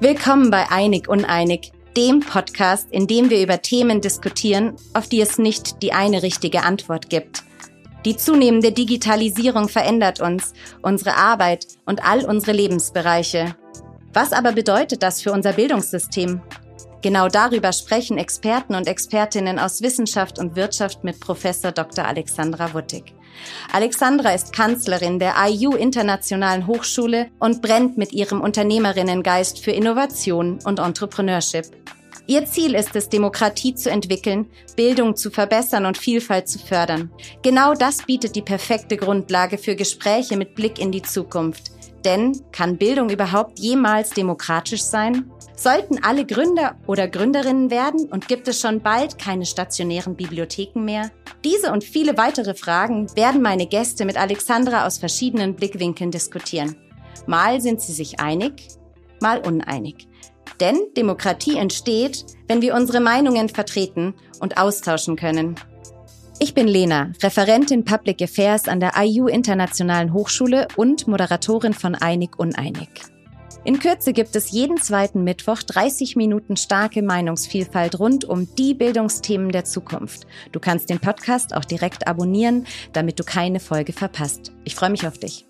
Willkommen bei Einig Uneinig, dem Podcast, in dem wir über Themen diskutieren, auf die es nicht die eine richtige Antwort gibt. Die zunehmende Digitalisierung verändert uns, unsere Arbeit und all unsere Lebensbereiche. Was aber bedeutet das für unser Bildungssystem? Genau darüber sprechen Experten und Expertinnen aus Wissenschaft und Wirtschaft mit Professor Dr. Alexandra Wuttig. Alexandra ist Kanzlerin der IU Internationalen Hochschule und brennt mit ihrem Unternehmerinnengeist für Innovation und Entrepreneurship. Ihr Ziel ist es, Demokratie zu entwickeln, Bildung zu verbessern und Vielfalt zu fördern. Genau das bietet die perfekte Grundlage für Gespräche mit Blick in die Zukunft. Denn kann Bildung überhaupt jemals demokratisch sein? Sollten alle Gründer oder Gründerinnen werden und gibt es schon bald keine stationären Bibliotheken mehr? Diese und viele weitere Fragen werden meine Gäste mit Alexandra aus verschiedenen Blickwinkeln diskutieren. Mal sind sie sich einig, mal uneinig. Denn Demokratie entsteht, wenn wir unsere Meinungen vertreten und austauschen können. Ich bin Lena, Referentin Public Affairs an der IU Internationalen Hochschule und Moderatorin von Einig Uneinig. In Kürze gibt es jeden zweiten Mittwoch 30 Minuten starke Meinungsvielfalt rund um die Bildungsthemen der Zukunft. Du kannst den Podcast auch direkt abonnieren, damit du keine Folge verpasst. Ich freue mich auf dich.